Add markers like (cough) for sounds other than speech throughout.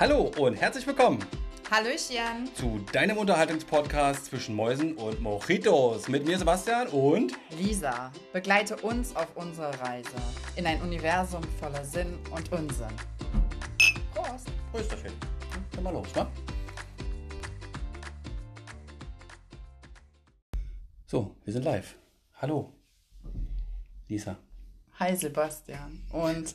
Hallo und herzlich willkommen Hallöchen. zu deinem Unterhaltungspodcast zwischen Mäusen und Mojitos. Mit mir Sebastian und Lisa, begleite uns auf unserer Reise in ein Universum voller Sinn und Unsinn. Prost. Prösterchen. Dann mal los, ne? So, wir sind live. Hallo. Lisa. Hi Sebastian. Und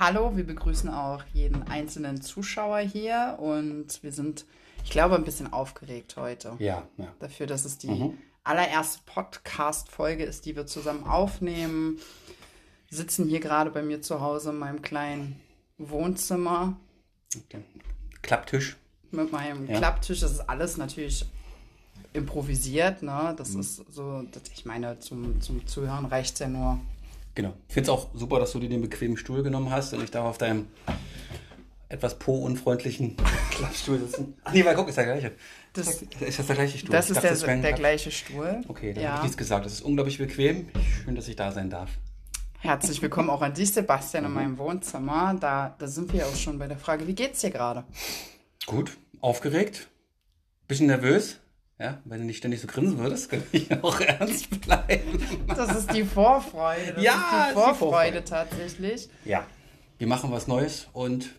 hallo, wir begrüßen auch jeden einzelnen Zuschauer hier und wir sind, ich glaube, ein bisschen aufgeregt heute. Ja, ja. Dafür, dass es die allererste Podcast-Folge ist, die wir zusammen aufnehmen. Wir sitzen hier gerade bei mir zu Hause in meinem kleinen Wohnzimmer Okay. Klapptisch. mit meinem Ja. Klapptisch. Das ist alles natürlich improvisiert, ne? Das ist so, ich meine, zum, zum Zuhören reicht es ja nur. Genau. Ich finde es auch super, dass du dir den bequemen Stuhl genommen hast und ich darf auf deinem etwas po-unfreundlichen (laughs) Klappstuhl sitzen. Ach nee, weil guck, ist der gleiche. Das, Ist das der gleiche Stuhl? das Ich ist dachte, der, ein der gleiche Stuhl. Okay, dann ja. habe ich nichts gesagt. Das ist unglaublich bequem. Schön, dass ich da sein darf. Herzlich willkommen auch an dich, Sebastian, Mhm. in meinem Wohnzimmer. Da, da sind wir auch schon bei der Frage, wie geht's dir gerade? Gut, aufgeregt, bisschen nervös. Ja, wenn du nicht ständig so grinsen würdest, könnte ich (laughs) auch ernst bleiben. Das ist die Vorfreude. Das Ja, ist ist die die Vorfreude Vorfreude. tatsächlich. Ja, wir machen was Neues und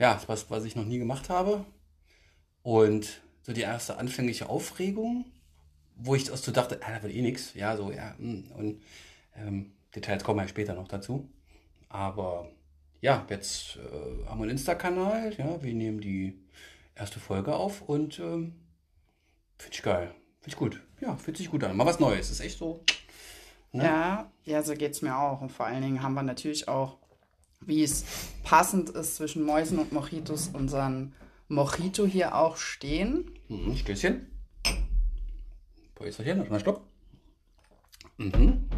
ja, ist was, was ich noch nie gemacht habe. Und so die erste anfängliche Aufregung, wo ich so dachte, ah, da wird eh nichts. Ja, so, ja. hm. Und ähm, Details kommen ja später noch dazu. Aber ja, jetzt äh, haben wir einen Insta-Kanal. Ja, wir nehmen die erste Folge auf und ähm, finde ich geil. Finde ich gut. Ja, fühlt sich gut an. Mal was Neues. Ist echt so. Ne? Ja, ja, so geht's mir auch. Und vor allen Dingen haben wir natürlich auch, wie es passend ist zwischen Mäusen und Mojitos, unseren Mojito hier auch stehen. Mhm, Stößchen. Päuserchen, mal Stopp. Mhm.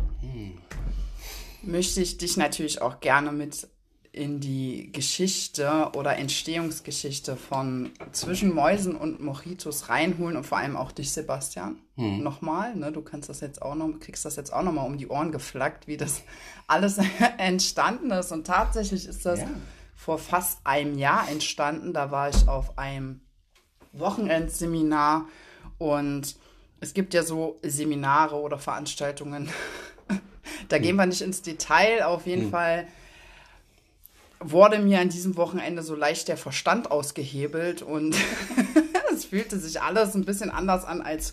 Möchte ich dich natürlich auch gerne mit in die Geschichte oder Entstehungsgeschichte von zwischen Mäusen und Mojitos reinholen und vor allem auch dich, Sebastian. Nochmal, ne? Du kannst das jetzt auch noch, kriegst das jetzt auch noch mal um die Ohren geflaggt, wie das (laughs) alles (laughs) entstanden ist. Und tatsächlich ist das Ja. vor fast einem Jahr entstanden. Da war ich auf einem Wochenendseminar und es gibt ja so Seminare oder Veranstaltungen. (laughs) da gehen wir nicht ins Detail. Auf jeden Fall wurde mir an diesem Wochenende so leicht der Verstand ausgehebelt und (laughs) es fühlte sich alles ein bisschen anders an als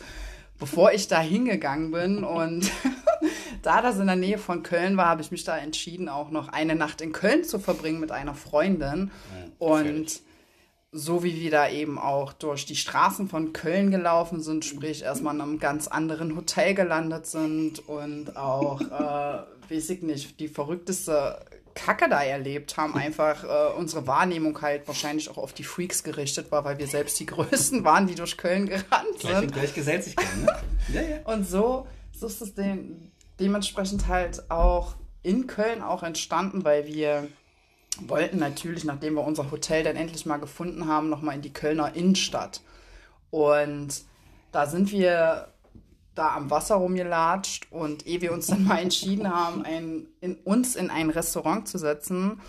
bevor ich da hingegangen bin und (laughs) da das in der Nähe von Köln war, habe ich mich da entschieden, auch noch eine Nacht in Köln zu verbringen mit einer Freundin und gefährlich. so wie wir da eben auch durch die Straßen von Köln gelaufen sind, sprich erstmal in einem ganz anderen Hotel gelandet sind und auch, äh, weiß ich nicht, die verrückteste Kacke da erlebt haben, einfach äh, unsere Wahrnehmung halt wahrscheinlich auch auf die Freaks gerichtet war, weil wir selbst die Größten waren, die durch Köln gerannt Gleich, sind. gleich gesellt sich gern, ne? (laughs) Ja, ja. Und so, so ist es den, dementsprechend halt auch in Köln auch entstanden, weil wir wollten natürlich, nachdem wir unser Hotel dann endlich mal gefunden haben, nochmal in die Kölner Innenstadt. Und da sind wir da am Wasser rumgelatscht. Und ehe wir uns dann (laughs) mal entschieden haben, ein, in, uns in ein Restaurant zu setzen,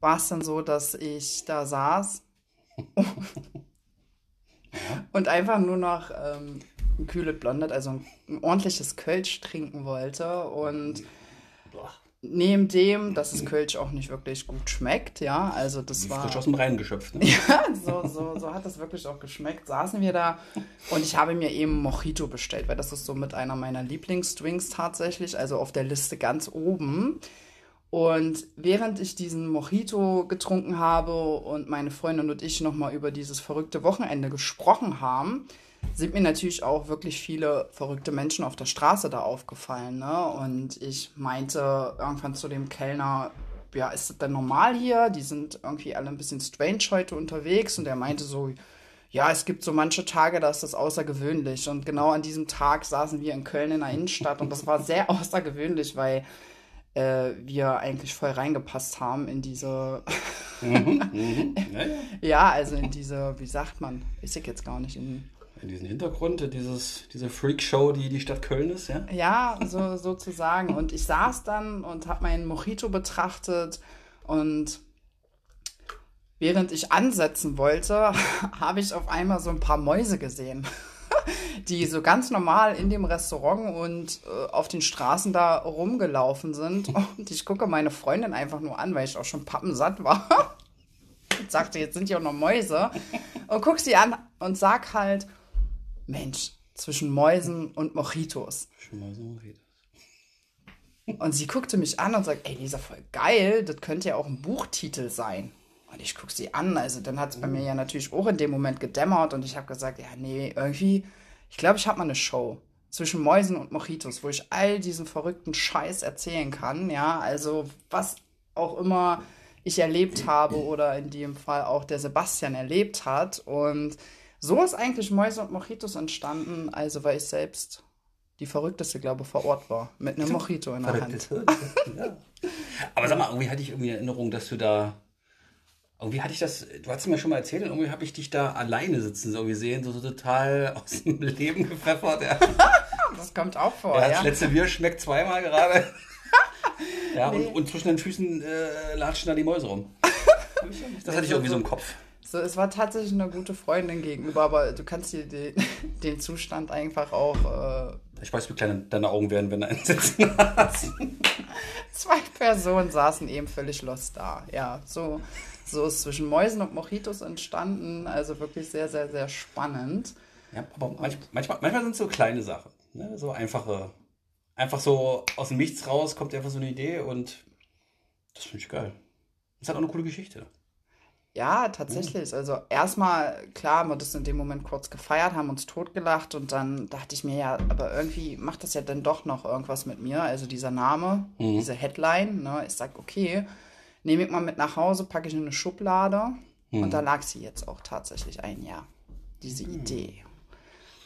war es dann so, dass ich da saß. (laughs) Und einfach nur noch ähm, ein kühles Blondet, also ein, ein ordentliches Kölsch trinken wollte. Und Boah, neben dem, dass es Kölsch auch nicht wirklich gut schmeckt, ja, also das war frisch aus dem Rhein geschöpft, ne? (laughs) ja, so, so, so hat das wirklich auch geschmeckt. Saßen wir da und ich habe mir eben Mojito bestellt, weil das ist so mit einer meiner Lieblingsdrinks tatsächlich, also auf der Liste ganz oben. Und während ich diesen Mojito getrunken habe und meine Freundin und ich nochmal über dieses verrückte Wochenende gesprochen haben, sind mir natürlich auch wirklich viele verrückte Menschen auf der Straße da aufgefallen. Ne? Und ich meinte irgendwann zu dem Kellner, ja, ist das denn normal hier? Die sind irgendwie alle ein bisschen strange heute unterwegs. Und er meinte so, ja, es gibt so manche Tage, da ist das außergewöhnlich. Und genau an diesem Tag saßen wir in Köln in der Innenstadt und das war sehr (laughs) außergewöhnlich, weil äh, wir eigentlich voll reingepasst haben in diese, Mhm. Ja, ja. (laughs) ja, also in diese, wie sagt man, weiß ich jetzt gar nicht, in In diesen Hintergrund, dieses, diese Freakshow, die die Stadt Köln ist, ja? Ja, so, sozusagen. Und ich saß dann und habe meinen Mojito betrachtet und während ich ansetzen wollte, (laughs) habe ich auf einmal so ein paar Mäuse gesehen, (laughs) die so ganz normal in dem Restaurant und äh, auf den Straßen da rumgelaufen sind. (laughs) Und ich gucke meine Freundin einfach nur an, weil ich auch schon pappensatt war. Und sagte, jetzt sind ja auch noch Mäuse. Und guck sie an und sag halt, Mensch, zwischen Mäusen und Mojitos. Schon mal so Mojitos. Und sie guckte mich an und sagt, ey, Lisa, voll geil, das könnte ja auch ein Buchtitel sein. Und ich gucke sie an, also dann hat es bei mir ja natürlich auch in dem Moment gedämmert und ich habe gesagt, ja, nee, irgendwie, ich glaube, ich habe mal eine Show zwischen Mäusen und Mojitos, wo ich all diesen verrückten Scheiß erzählen kann, ja, also was auch immer ich erlebt habe oder in dem Fall auch der Sebastian erlebt hat und so ist eigentlich Mäuse und Mojitos entstanden, also weil ich selbst die verrückteste, glaube ich, vor Ort war. Mit einem Mojito in der Hand. (laughs) ja. Aber sag mal, irgendwie hatte ich irgendwie Erinnerung, dass du da. Irgendwie hatte ich das, du hast es mir schon mal erzählt, und irgendwie habe ich dich da alleine sitzen so gesehen, so, so total (laughs) aus dem Leben gepfeffert. Ja. (laughs) das kommt auch vor, ja. ja. Das letzte Bier schmeckt zweimal gerade. ja, nee. und, und, zwischen den Füßen äh, latschen da die Mäuse rum. Das hatte ich irgendwie so im Kopf. So, es war tatsächlich eine gute Freundin gegenüber, aber du kannst dir den, (laughs) den Zustand einfach auch. Äh, ich weiß, wie klein deine Augen werden, wenn du einen sitzen (laughs) hast. Zwei Personen saßen eben völlig lost da. Ja, so, so ist zwischen Mäusen und Mojitos entstanden. Also wirklich sehr, sehr, sehr spannend. Ja, aber manch, manchmal, manchmal sind es so kleine Sachen. Ne? So einfache. Einfach so aus dem Nichts raus kommt einfach so eine Idee und das finde ich geil. Das hat auch eine coole Geschichte. Ja, tatsächlich. Also erstmal, klar, haben wir das in dem Moment kurz gefeiert, haben uns totgelacht und dann dachte ich mir ja, aber irgendwie macht das ja dann doch noch irgendwas mit mir. Also dieser Name, mhm. diese Headline, ne? Ich sag, okay, nehme ich mal mit nach Hause, packe ich in eine Schublade mhm. und da lag sie jetzt auch tatsächlich ein Jahr. Diese mhm. Idee.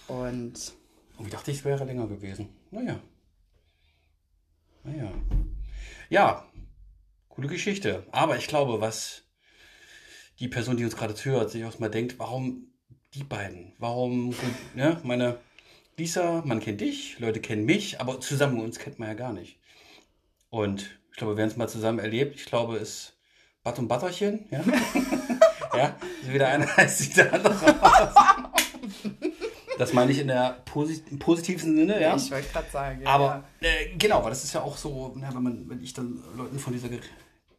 Und. Und ich dachte, es wäre länger gewesen. Naja. Naja. Ja, coole Geschichte. Aber ich glaube, was die Person, die uns gerade zuhört, sich auch mal denkt, warum die beiden? Warum, ne, meine Lisa, man kennt dich, Leute kennen mich, aber zusammen uns kennt man ja gar nicht. Und ich glaube, wir haben es mal zusammen erlebt. Ich glaube, es ist Bad und Butterchen, ja. (laughs) ja, also wieder einer (laughs) heißt der andere. Das meine ich in der posit im positivsten Sinne, ja. Ich wollte gerade sagen, ja. Aber äh, genau, weil das ist ja auch so, na, wenn man, wenn ich dann Leuten von dieser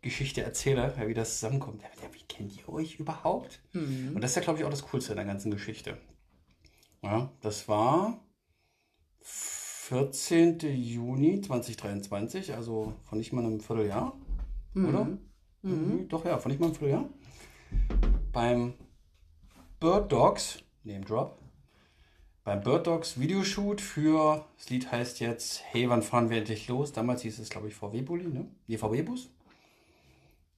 Geschichte erzähle, ja, wie das zusammenkommt. Ja, wie kennt ihr euch überhaupt? Mhm. Und das ist ja, glaube ich, auch das Coolste in der ganzen Geschichte. Ja, das war 14. Juni 2023, also von nicht mal einem Vierteljahr, mhm. oder? Mhm. mhm. Doch, ja, von nicht mal einem Vierteljahr. Beim Bird Dogs, Name Drop, beim Bird Dogs Videoshoot für, das Lied heißt jetzt Hey, wann fahren wir endlich los? Damals hieß es, glaube ich, VW-Bulli, ne? Nee, VW-Bus.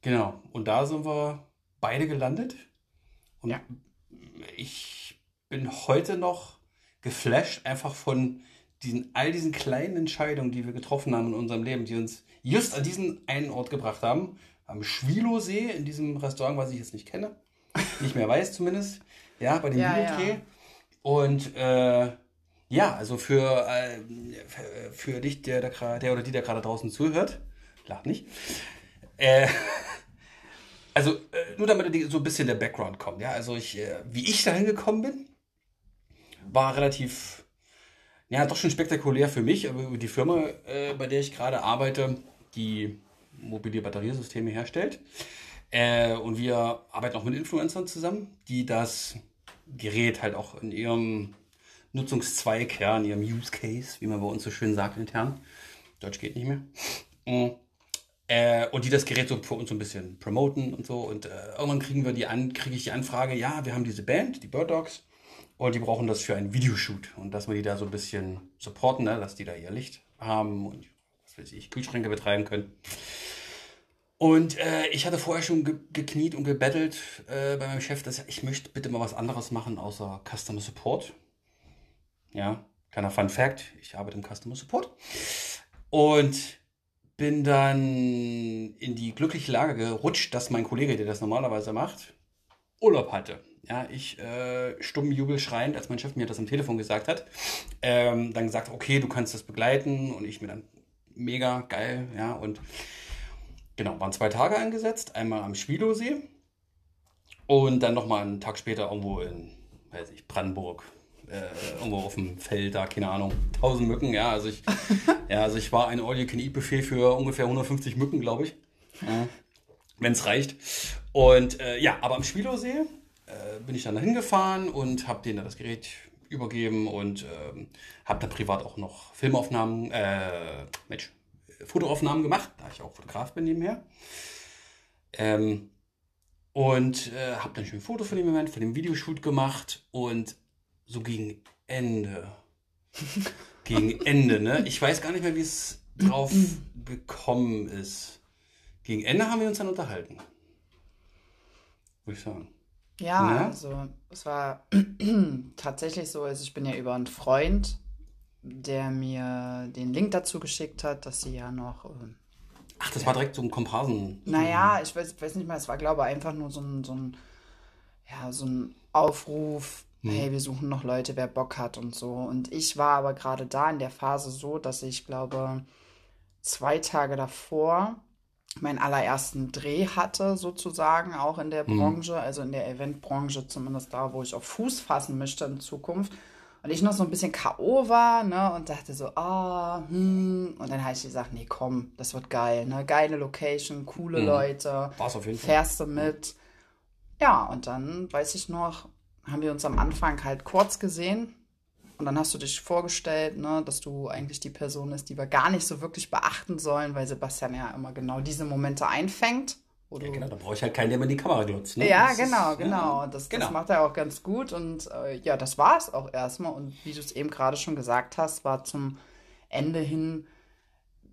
Genau. Und da sind wir beide gelandet. Und ja. ich bin heute noch geflasht, einfach von diesen, all diesen kleinen Entscheidungen, die wir getroffen haben in unserem Leben, die uns just an diesen einen Ort gebracht haben. Am Schwilosee, in diesem Restaurant, was ich jetzt nicht kenne. Nicht mehr weiß zumindest. Ja, bei dem ja, Videodreh. Ja. Und äh, ja, also für, äh, für dich, der, der, der oder die, der gerade draußen zuhört, lach nicht. Äh, (laughs) also äh, nur damit so ein bisschen der Background kommt. Ja, also ich, äh, wie ich dahin gekommen bin, war relativ, ja, doch schon spektakulär für mich, aber die Firma, äh, bei der ich gerade arbeite, die mobile Batteriesysteme herstellt. Äh, und wir arbeiten auch mit Influencern zusammen, die das Gerät halt auch in ihrem Nutzungszweig, ja, in ihrem Use Case, wie man bei uns so schön sagt intern. Deutsch geht nicht mehr. Äh, und die das Gerät so für uns so ein bisschen promoten und so. Und äh, irgendwann kriegen wir die an, kriege ich die Anfrage, ja, wir haben diese Band, die Bird Dogs, und die brauchen das für einen Videoshoot. Und dass wir die da so ein bisschen supporten, ne, dass die da ihr Licht haben und was weiß ich, Kühlschränke betreiben können. Und äh, ich hatte vorher schon ge gekniet und gebettelt äh, bei meinem Chef, dass ich möchte bitte mal was anderes machen außer Customer Support. Ja, kleiner Fun Fact, ich arbeite im Customer Support. Und bin dann in die glückliche Lage gerutscht, dass mein Kollege, der das normalerweise macht, Urlaub hatte. Ja, ich äh, stumm jubelschreiend, als mein Chef mir das am Telefon gesagt hat, ähm, dann gesagt, okay, du kannst das begleiten und ich mir dann mega geil, ja, und genau, waren zwei Tage angesetzt, einmal am Schwilosee Und dann nochmal einen Tag später irgendwo in, weiß ich, Brandenburg. Äh, irgendwo auf dem Feld da, keine Ahnung, 1000 Mücken, ja. Also ich, (laughs) ja, also ich war ein All-You-Can-Eat-Buffet für ungefähr 150 Mücken, glaube ich. Ja. Wenn es reicht. Und äh, ja, aber am Spilosee äh, bin ich dann dahin gefahren und habe denen das Gerät übergeben und ähm, habe dann privat auch noch Filmaufnahmen, äh, Mensch, Fotoaufnahmen gemacht, da ich auch Fotograf bin nebenher. Ähm, und äh, habe dann schön Foto von dem Moment, von dem Videoshoot gemacht und so gegen Ende, gegen Ende, ne? Ich weiß gar nicht mehr, wie es drauf gekommen ist. Gegen Ende haben wir uns dann unterhalten. Würde ich sagen. Ja, Ne? also es war (clears throat) tatsächlich so, also ich bin ja über einen Freund, der mir den Link dazu geschickt hat, dass sie ja noch, ähm, Ach, das war direkt so ein Komparsen. naja, ich weiß, weiß nicht mehr, es war glaube ich einfach nur so ein, so ein, ja, so ein Aufruf, hey, wir suchen noch Leute, wer Bock hat und so. Und ich war aber gerade da in der Phase so, dass ich glaube, zwei Tage davor meinen allerersten Dreh hatte, sozusagen, auch in der Branche, also in der Eventbranche, zumindest da, wo ich auf Fuß fassen möchte in Zukunft. Und ich noch so ein bisschen K.O. war, ne, und dachte so, ah, hm. Und dann habe ich gesagt, nee, komm, das wird geil, ne, geile Location, coole Leute. War's auf jeden Fall. Fährst du mit. Ja, und dann, weiß ich noch, haben wir uns am Anfang halt kurz gesehen. Und dann hast du dich vorgestellt, ne, dass du eigentlich die Person ist, die wir gar nicht so wirklich beachten sollen, weil Sebastian ja immer genau diese Momente einfängt. Ja, genau, da brauche ich halt keinen, der mir in die Kamera glotzt. Ne? ja, Das ist- genau, ja, genau. Das, genau. das macht er auch ganz gut. Und äh, ja, das war es auch erstmal. Und wie du es eben gerade schon gesagt hast, war zum Ende hin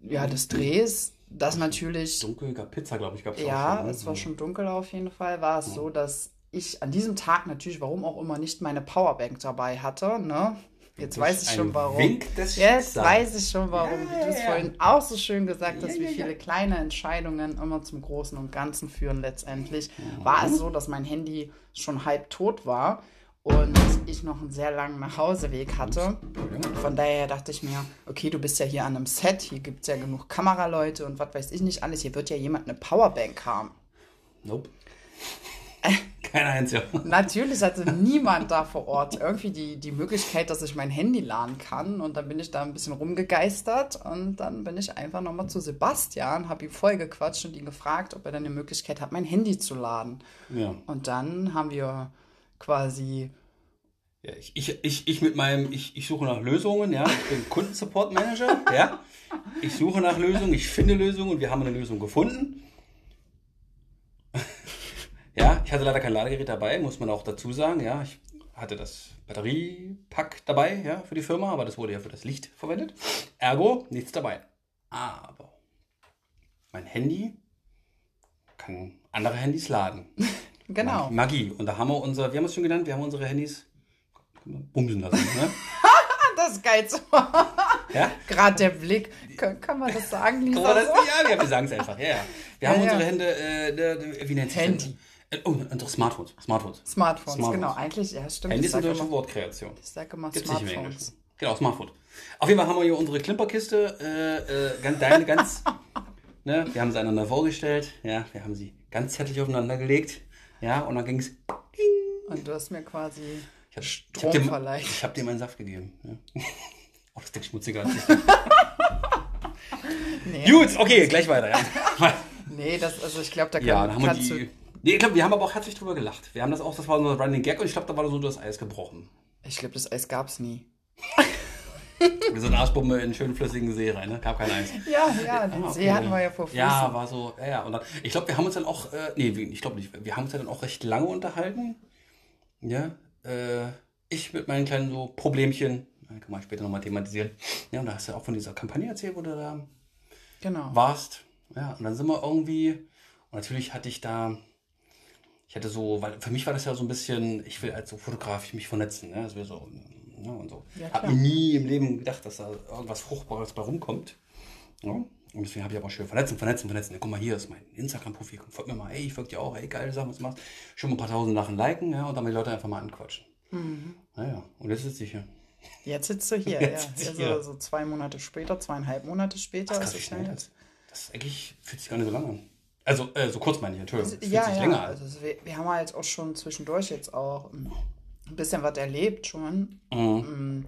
ja, des Drehs, das natürlich, Dunkel, gab Pizza, glaube ich, gab es ja, auch schon. ne? es war schon dunkel auf jeden Fall, war es so, dass ich an diesem Tag natürlich, warum auch immer, nicht meine Powerbank dabei hatte. Ne? Jetzt weiß ich schon warum. Jetzt weiß ich schon warum, Ja, wie du es ja. vorhin auch so schön gesagt hast, Ja, wie viele kleine Entscheidungen immer zum Großen und Ganzen führen letztendlich. War es so, dass mein Handy schon halb tot war und ich noch einen sehr langen Nachhauseweg hatte. Von daher dachte ich mir, okay, du bist ja hier an einem Set, hier gibt es ja genug Kameraleute und was weiß ich nicht alles. Hier wird ja jemand eine Powerbank haben. Nope. (laughs) Keiner einziger. Natürlich hatte niemand da vor Ort irgendwie die, die Möglichkeit, dass ich mein Handy laden kann. Und dann bin ich da ein bisschen rumgegeistert und dann bin ich einfach nochmal zu Sebastian, habe ihm voll gequatscht und ihn gefragt, ob er dann die Möglichkeit hat, mein Handy zu laden. Ja. Und dann haben wir quasi, Ja, ich, ich, ich, ich mit meinem, ich, ich suche nach Lösungen, ja. Ich bin Kundensupport Manager, ja. Ich suche nach Lösungen, ich finde Lösungen und wir haben eine Lösung gefunden. Ja, ich hatte leider kein Ladegerät dabei, muss man auch dazu sagen, ja. Ich hatte das Batteriepack dabei, ja, für die Firma, aber das wurde ja für das Licht verwendet. Ergo, nichts dabei. Aber mein Handy kann andere Handys laden. (laughs) genau. Magie. Und da haben wir unser, wie haben wir es schon genannt? Wir haben unsere Handys bumsen lassen. Ne? (laughs) Das ist geil. Ja? Gerade der Blick. Kann, kann man das sagen, Lisa? Das, ja, wir, wir sagen es einfach. Ja, ja. Wir haben Ja, ja. unsere Hände, äh, äh, wie nennt sich Handy. denn? Äh, Oh, unsere Smartphones. Smartphones. Smartphones, Smartphones. genau. Eigentlich, ja, stimmt. Handy ich ist eine sage deutsche Wortkreation. ich sag immer Gibt's nicht im Englischen. Smartphones. Genau, Smartphone. Auf jeden Fall haben wir hier unsere Klimperkiste, äh, äh, deine ganz, (laughs) ne, wir haben sie einander vorgestellt, ja, wir haben sie ganz zärtlich aufeinander gelegt, ja, und dann ging es, Und du hast mir quasi ich habe Strom hab dem, verleiht. ich hab dir meinen Saft gegeben. Ja. (laughs) Oh, das Ding schmutziger als (laughs) ich. Nee, Gut, okay, gleich weiter. Ja, nee das, also ich glaube, da kann, ja dann haben wir die. Nee, ich glaube, wir haben aber auch herzlich drüber gelacht. Wir haben das auch, das war unser Running Gag und ich glaube, da war so das Eis gebrochen. Ich glaube, das Eis gab's nie. (laughs) Wir sind Arschbombe in einen schönen flüssigen See rein, ne? Gab kein Eis. Ja, ja, den Ah, okay. See hatten wir ja vor Füßen. Ja, war so, ja, ja. Und dann, ich glaube, wir haben uns dann auch, äh, nee, wie- ich glaube nicht, wir haben uns ja dann auch recht lange unterhalten. Ja, äh, ich mit meinen kleinen so Problemchen, kann man später nochmal thematisieren. Ja, und da hast du auch von dieser Kampagne erzählt, wo du da Genau. warst. Ja, und dann sind wir irgendwie, und natürlich hatte ich da, ich hatte so, weil für mich war das ja so ein bisschen, ich will als so Fotograf mich vernetzen, ne? Das wäre so, ja, und so. Ja, Hab klar. mir nie im Leben gedacht, dass da irgendwas Fruchtbares bei rumkommt. Ja? Und deswegen habe ich aber schön vernetzen, vernetzen, vernetzen. Ja, guck mal, hier ist mein Instagram-Profil. Folgt mir mal, ey, ich folge dir auch, ey, geile Sachen, was du machst. Schon mal ein paar tausend Sachen liken, ja, und dann die Leute einfach mal anquatschen. Mhm. Naja, und jetzt sitze ich hier. Jetzt sitzt du hier, (laughs) Jetzt ja. Also, hier. so zwei Monate später, zweineinhalb Monate später. Das, ist es schnell ja das, das eigentlich fühlt sich gar nicht so lange an. Also, äh, so kurz meine ich, Entschuldigung. Das ja, ja. Länger Also, wir, wir, haben halt auch schon zwischendurch jetzt auch ein bisschen was erlebt schon. Mhm. Mm,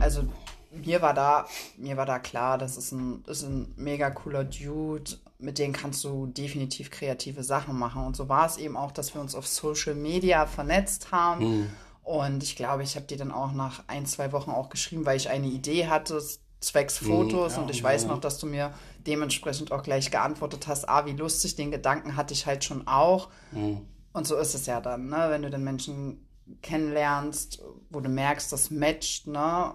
also, mir war da, mir war da klar, das ist ein, ist ein mega cooler Dude, mit dem kannst du definitiv kreative Sachen machen. Und so war es eben auch, dass wir uns auf Social Media vernetzt haben. Mhm. Und ich glaube, ich habe dir dann auch nach ein, zwei Wochen auch geschrieben, weil ich eine Idee hatte, zwecks mhm, Fotos. Mhm, ja, und ich weiß noch, dass du mir dementsprechend auch gleich geantwortet hast, ah, wie lustig, den Gedanken hatte ich halt schon auch. Mhm. Und so ist es ja dann, ne? wenn du den Menschen kennenlernst, wo du merkst, das matcht, ne?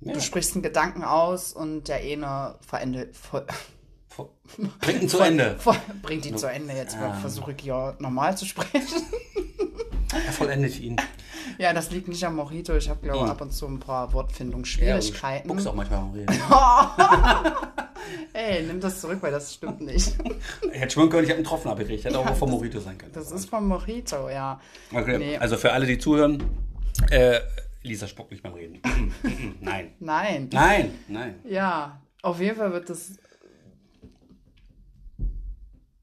Ja. Du sprichst einen Gedanken aus und der eine verendet. Bringt ihn zu Ende. bringt ihn zu Ende. Jetzt ja. versuche ich ja normal zu sprechen. Er vollendet ihn. Ja, das liegt nicht am Mojito. Ich habe, glaube ich, mhm. ab und zu ein paar Wortfindungsschwierigkeiten. Ja, du auch manchmal am Reden. (laughs) Ey, nimm das zurück, weil das stimmt nicht. ich hätte schwören können, ich habe einen Tropfen abgekriegt. Hätte auch ja, vom Mojito sein können. Das ist vom Mojito, ja. Okay, nee. also für alle, die zuhören, äh, Lisa spuckt nicht beim Reden. (laughs) nein. Nein. Nein, nein. Ja, auf jeden Fall wird das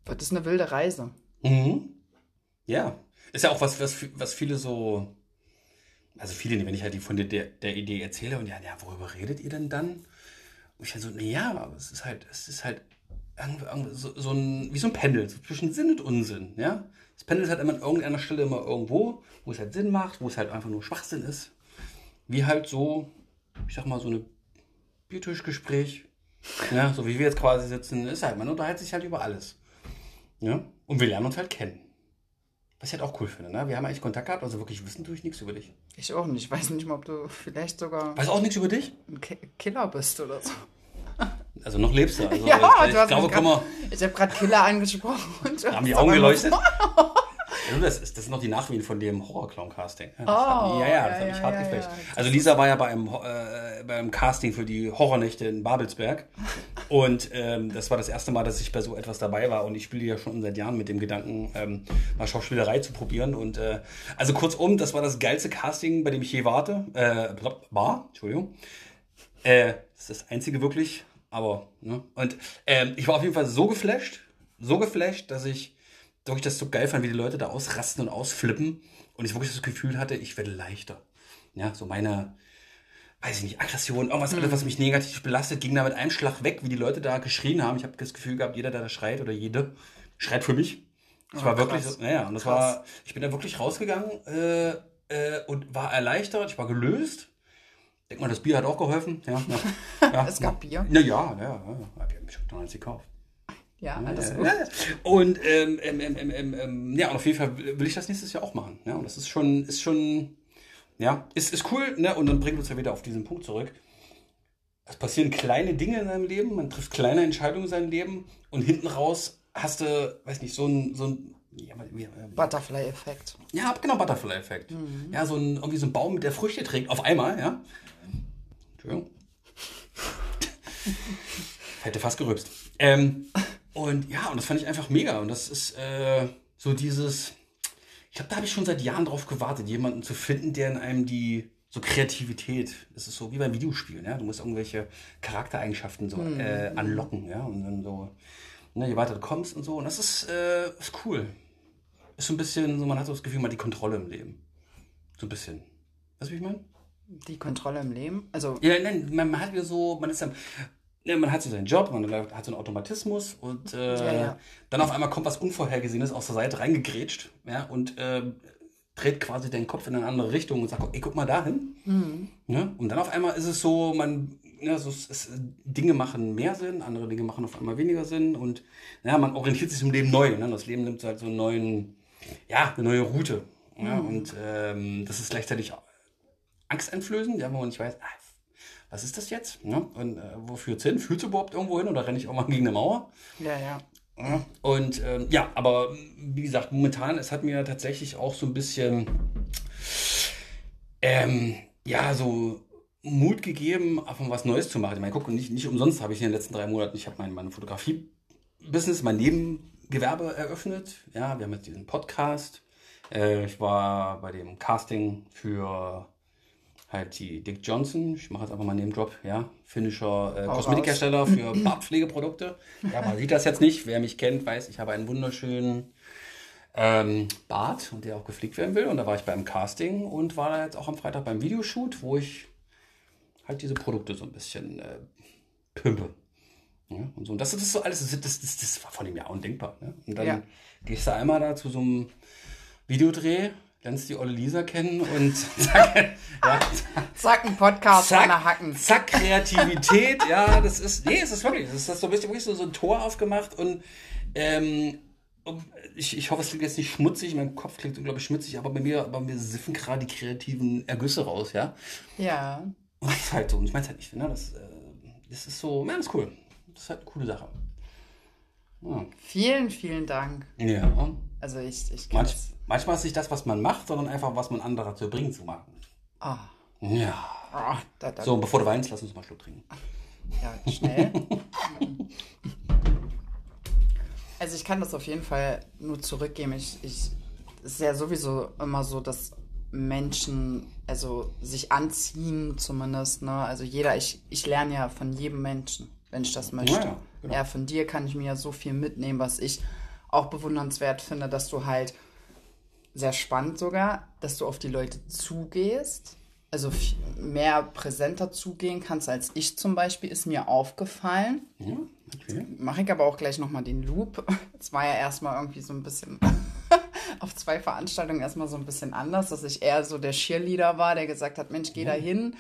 wird das eine wilde Reise. Mhm. Ja. Ist ja auch was, was, was viele so, also viele, wenn ich halt von der, der Idee erzähle und ja, ja, worüber redet ihr denn dann? Und ich halt so, naja, es ist halt, es ist halt so, so ein, wie so ein Pendel, so zwischen Sinn und Unsinn, ja. Das Pendel ist halt immer an irgendeiner Stelle immer irgendwo, wo es halt Sinn macht, wo es halt einfach nur Schwachsinn ist. Wie halt so, ich sag mal, so eine Biertischgespräch, ja, so wie wir jetzt quasi sitzen, ist halt, man unterhält sich halt über alles. Ja, und wir lernen uns halt kennen. Was ich halt auch cool finde, ne? Wir haben eigentlich Kontakt gehabt, also wirklich wissen tue ich nichts über dich. Ich auch nicht. Ich weiß nicht mal, ob du vielleicht sogar. Weiß auch nichts über dich? Ein Killer bist oder so. (laughs) Also noch lebst du. Also, (laughs) ja, ich, ich glaube, grad, Ich habe gerade Killer angesprochen. Und haben (laughs) die Augen geleuchtet? Das, ist, das sind noch die Nachwehen von dem Horror-Clown-Casting. Ja, oh, ja, ja, das ja, hat mich hart ja, geflecht. Also Lisa war ja beim, äh, beim Casting für die Horrornächte in Babelsberg. (laughs) Und ähm, das war das erste Mal, dass ich bei so etwas dabei war. Und ich spiele ja schon seit Jahren mit dem Gedanken, ähm, mal Schauspielerei zu probieren. Und äh, also kurzum, das war das geilste Casting, bei dem ich je warte. Äh, war, Entschuldigung. Äh, das ist das einzige wirklich. Aber, ne? Und ähm, ich war auf jeden Fall so geflasht, so geflasht, dass ich wirklich das so geil fand, wie die Leute da ausrasten und ausflippen und ich wirklich das Gefühl hatte, ich werde leichter. Ja, so meine, weiß ich nicht, Aggression, irgendwas, mhm. alles, was mich negativ belastet, ging da mit einem Schlag weg, wie die Leute da geschrien haben. Ich habe das Gefühl gehabt, jeder, der da schreit oder jede, schreit für mich. Ich oh, war wirklich, so, naja, und das krass. war, ich bin da wirklich rausgegangen äh, äh, und war erleichtert, ich war gelöst. Denk mal, das Bier hat auch geholfen. Ja, ja, (laughs) ja es gab Bier. Na ja, ja, ja. Wir haben mich schon gekauft. Ja, alles gut. Und ähm, ähm, ähm, ähm, ja, und auf jeden Fall will ich das nächstes Jahr auch machen. Ja, und das ist schon, ist schon, ja, ist, ist cool, ne? Und dann bringt uns ja wieder auf diesen Punkt zurück. Es passieren kleine Dinge in seinem Leben, man trifft kleine Entscheidungen in seinem Leben und hinten raus hast du, weiß nicht, so ein, so ein ja, Butterfly-Effekt. Ja, genau, Butterfly-Effekt. Mhm. Ja, so ein, irgendwie so ein Baum, der Früchte trägt, auf einmal, ja. Entschuldigung. (laughs) Hätte fast gerübst. Ähm, und ja, und das fand ich einfach mega. Und das ist äh, so dieses, ich glaube, da habe ich schon seit Jahren drauf gewartet, jemanden zu finden, der in einem die so Kreativität, das ist so wie beim Videospielen, ja. Du musst irgendwelche Charaktereigenschaften so mhm. äh, anlocken, ja. Und dann so, ne, je weiter du kommst und so. Und das ist, äh, ist cool. Ist so ein bisschen, so man hat so das Gefühl, man hat die Kontrolle im Leben. So ein bisschen. Weißt du, wie ich meine? Die Kontrolle im Leben? Also. Ja, nein, man, man hat wieder so, man ist dann, ja, man hat so seinen Job, man hat so einen Automatismus und äh, ja, ja. dann auf einmal kommt was Unvorhergesehenes aus der Seite reingegrätscht ja, und äh, dreht quasi den Kopf in eine andere Richtung und sagt, ey, guck mal dahin. Mhm. Ja, und dann auf einmal ist es so, man, ja, so es, Dinge machen mehr Sinn, andere Dinge machen auf einmal weniger Sinn und ja, man orientiert sich im Leben neu. Ne? Das Leben nimmt halt so einen neuen, ja, eine neue Route. Ja, mhm. Und ähm, das ist gleichzeitig angsteinflößend, ja, wo man nicht weiß, ah, was ist das jetzt? Ne? Und äh, wo führt es hin? Führt es überhaupt irgendwo hin oder renne ich auch mal gegen eine Mauer? Ja, ja. Und ähm, ja, aber wie gesagt, momentan, es hat mir tatsächlich auch so ein bisschen, ähm, ja, so Mut gegeben, einfach was Neues zu machen. Ich meine, guck, nicht, nicht umsonst habe ich in den letzten drei Monaten, ich habe mein, meine Fotografie-Business, mein Nebengewerbe eröffnet. Ja, wir haben jetzt diesen Podcast. Äh, ich war bei dem Casting für halt die Dick Johnson, ich mache jetzt einfach mal den Job, ja, finnischer äh, Kosmetikhersteller für (clears throat) Bartpflegeprodukte. Ja, man sieht das jetzt nicht. Wer mich kennt, weiß, ich habe einen wunderschönen ähm, Bart und der auch gepflegt werden will. Und da war ich beim Casting und war da jetzt auch am Freitag beim Videoshoot, wo ich halt diese Produkte so ein bisschen äh, pimpe. Ja, und so. Und das, das ist so alles, das, das, das, das war von dem Jahr undenkbar. Ne? Und dann Ja. gehst du einmal da zu so einem Videodreh, lernst die olle Lisa kennen und (laughs) zack, ja, Zack, ein Podcast zack, Hacken. zack, Kreativität, ja, das ist, nee, es ist wirklich, das ist das so ein bisschen wirklich so, so ein Tor aufgemacht und ähm, ich, ich hoffe, es klingt jetzt nicht schmutzig, mein Kopf klingt unglaublich schmutzig, aber bei mir, bei mir siffen gerade die kreativen Ergüsse raus, ja. Ja. Und das ist halt so, und ich meine es halt nicht, ne, das, äh, das ist so, ja, das ist cool. Das ist halt eine coole Sache. Ja. Vielen, vielen Dank. ja. Also ich, ich Manch, manchmal ist es nicht das, was man macht, sondern einfach, was man anderer dazu bringt zu machen. Ah, Ja. ah, da, da, So, bevor du weinst, lass uns mal einen Schluck trinken. Ja, schnell. (laughs) also ich kann das auf jeden Fall nur zurückgeben. Ich, ich, es ist ja sowieso immer so, dass Menschen, also sich anziehen zumindest, ne? Also jeder, ich, ich lerne ja von jedem Menschen, wenn ich das möchte. Ja, genau. ja, von dir kann ich mir ja so viel mitnehmen, was ich auch bewundernswert finde, dass du halt sehr spannend sogar, dass du auf die Leute zugehst, also mehr präsenter zugehen kannst als ich zum Beispiel, ist mir aufgefallen. Ja, okay. Mache ich aber auch gleich nochmal den Loop. (laughs) Es war ja erstmal irgendwie so ein bisschen (laughs) auf zwei Veranstaltungen erstmal so ein bisschen anders, dass ich eher so der Cheerleader war, der gesagt hat, Mensch, geh da hin,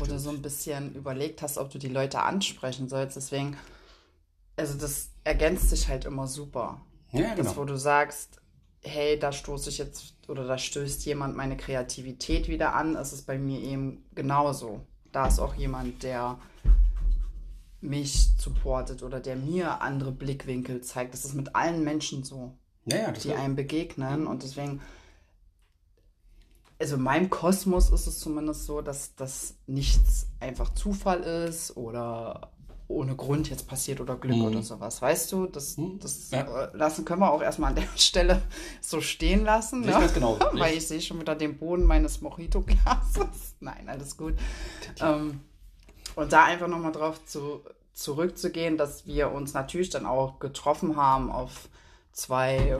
du so ein bisschen überlegt hast, ob du die Leute ansprechen sollst. Deswegen, also das ergänzt sich halt immer super. Ja, Das, wo genau. du sagst, hey, da stoße ich jetzt oder da stößt jemand meine Kreativität wieder an, ist es bei mir eben genauso. Da ist auch jemand, der mich supportet oder der mir andere Blickwinkel zeigt. Das ist mit allen Menschen so, Ja, ja, die einem begegnen. Und deswegen, also in meinem Kosmos ist es zumindest so, dass das nichts einfach Zufall ist oder ohne Grund jetzt passiert oder Glück oder sowas. Weißt du, das, das Ja. äh, lassen können wir auch erstmal an der (laughs) Stelle so stehen lassen. Ich ganz genau. (laughs) Weil ich sehe schon wieder den Boden meines Mojito-Glases. (laughs) Nein, alles gut. Ähm, und da einfach nochmal drauf zu, zurückzugehen, dass wir uns natürlich dann auch getroffen haben auf zwei,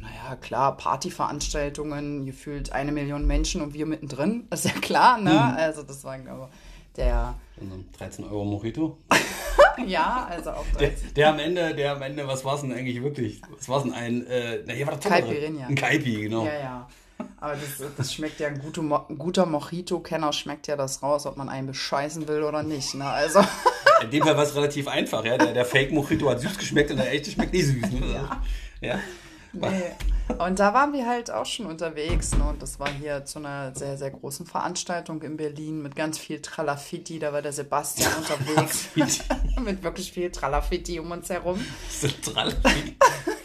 naja, klar, Partyveranstaltungen, gefühlt eine Million Menschen und wir mittendrin, ist ja klar, ne? Mhm. Also das war aber der, ein 13 Euro Mojito. (laughs) ja, also auch Der, der am Ende, der am Ende, was war es denn eigentlich wirklich? Was war es denn ein, äh, na, hier war das. Caipirinha. Ein Caipi, genau. Ja, ja. Aber das, das schmeckt ja, ein guter, Mo guter Mojito-Kenner schmeckt ja das raus, ob man einen bescheißen will oder nicht. Ne? Also, In dem Fall war es relativ einfach, ja. Der, der Fake Mojito hat süß geschmeckt und der echte schmeckt nicht süß. Ne? (laughs) Ja. ja. Nee. (laughs) Und da waren wir halt auch schon unterwegs. Ne? Und das war hier zu einer sehr, sehr großen Veranstaltung in Berlin mit ganz viel Tralafitti. Da war der Sebastian (laughs) unterwegs. (laughs) mit wirklich viel Tralafitti um uns herum. Zentral.